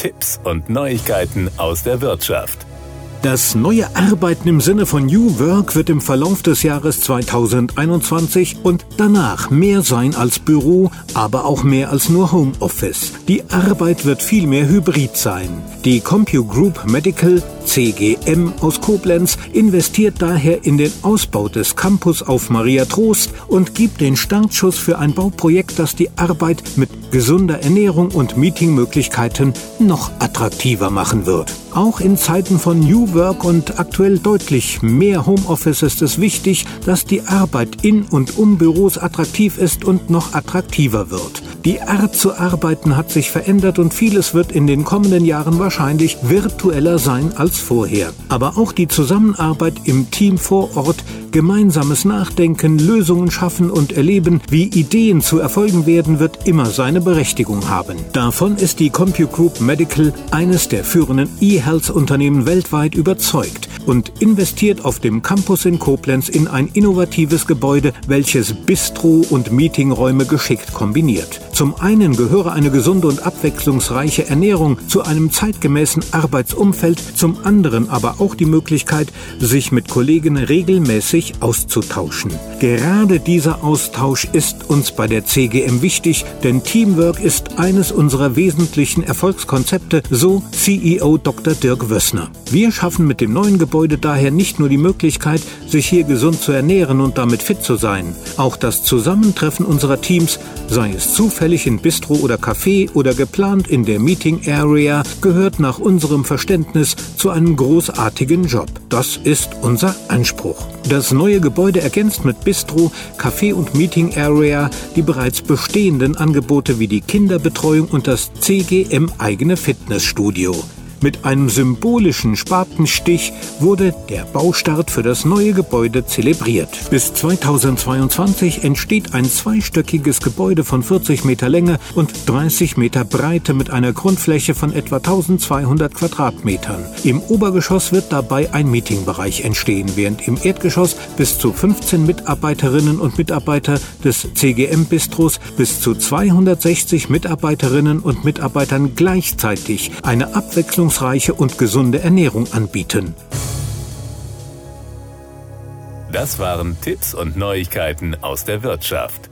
Tipps und Neuigkeiten aus der Wirtschaft. Das neue Arbeiten im Sinne von New Work wird im Verlauf des Jahres 2021 und danach mehr sein als Büro, aber auch mehr als nur Homeoffice. Die Arbeit wird viel mehr hybrid sein. Die CompuGroup Medical CGM aus Koblenz investiert daher in den Ausbau des Campus auf Maria Trost und gibt den Startschuss für ein Bauprojekt, das die Arbeit mit gesunder Ernährung und Meetingmöglichkeiten noch attraktiver machen wird. Auch in Zeiten von New Work und aktuell deutlich mehr Homeoffice ist es wichtig, dass die Arbeit in und um Büros attraktiv ist und noch attraktiver wird. Die Art zu arbeiten hat sich verändert und vieles wird in den kommenden Jahren wahrscheinlich virtueller sein als vorher. Aber auch die Zusammenarbeit im Team vor Ort Gemeinsames Nachdenken, Lösungen schaffen und erleben, wie Ideen zu Erfolgen werden, wird immer seine Berechtigung haben. Davon ist die CompuGroup Medical, eines der führenden E-Health-Unternehmen weltweit, überzeugt und investiert auf dem Campus in Koblenz in ein innovatives Gebäude, welches Bistro und Meetingräume geschickt kombiniert. Zum einen gehöre eine gesunde und abwechslungsreiche Ernährung zu einem zeitgemäßen Arbeitsumfeld, zum anderen aber auch die Möglichkeit, sich mit Kollegen regelmäßig sich auszutauschen. Gerade dieser Austausch ist uns bei der CGM wichtig, denn Teamwork ist eines unserer wesentlichen Erfolgskonzepte, so CEO Dr. Dirk Wössner. Wir schaffen mit dem neuen Gebäude daher nicht nur die Möglichkeit, sich hier gesund zu ernähren und damit fit zu sein. Auch das Zusammentreffen unserer Teams, sei es zufällig in Bistro oder Café oder geplant in der Meeting Area, gehört nach unserem Verständnis zu einem großartigen Job. Das ist unser Anspruch. Das neue Gebäude ergänzt mit Bistro, Café und Meeting Area die bereits bestehenden Angebote wie die Kinderbetreuung und das CGM eigene Fitnessstudio. Mit einem symbolischen Spatenstich wurde der Baustart für das neue Gebäude zelebriert. Bis 2022 entsteht ein zweistöckiges Gebäude von 40 Meter Länge und 30 Meter Breite mit einer Grundfläche von etwa 1200 Quadratmetern. Im Obergeschoss wird dabei ein Meetingbereich entstehen, während im Erdgeschoss bis zu 15 Mitarbeiterinnen und Mitarbeiter des CGM Bistros bis zu 260 Mitarbeiterinnen und Mitarbeitern gleichzeitig eine Abwechslung abwechslungsreiche und gesunde Ernährung anbieten. Das waren Tipps und Neuigkeiten aus der Wirtschaft.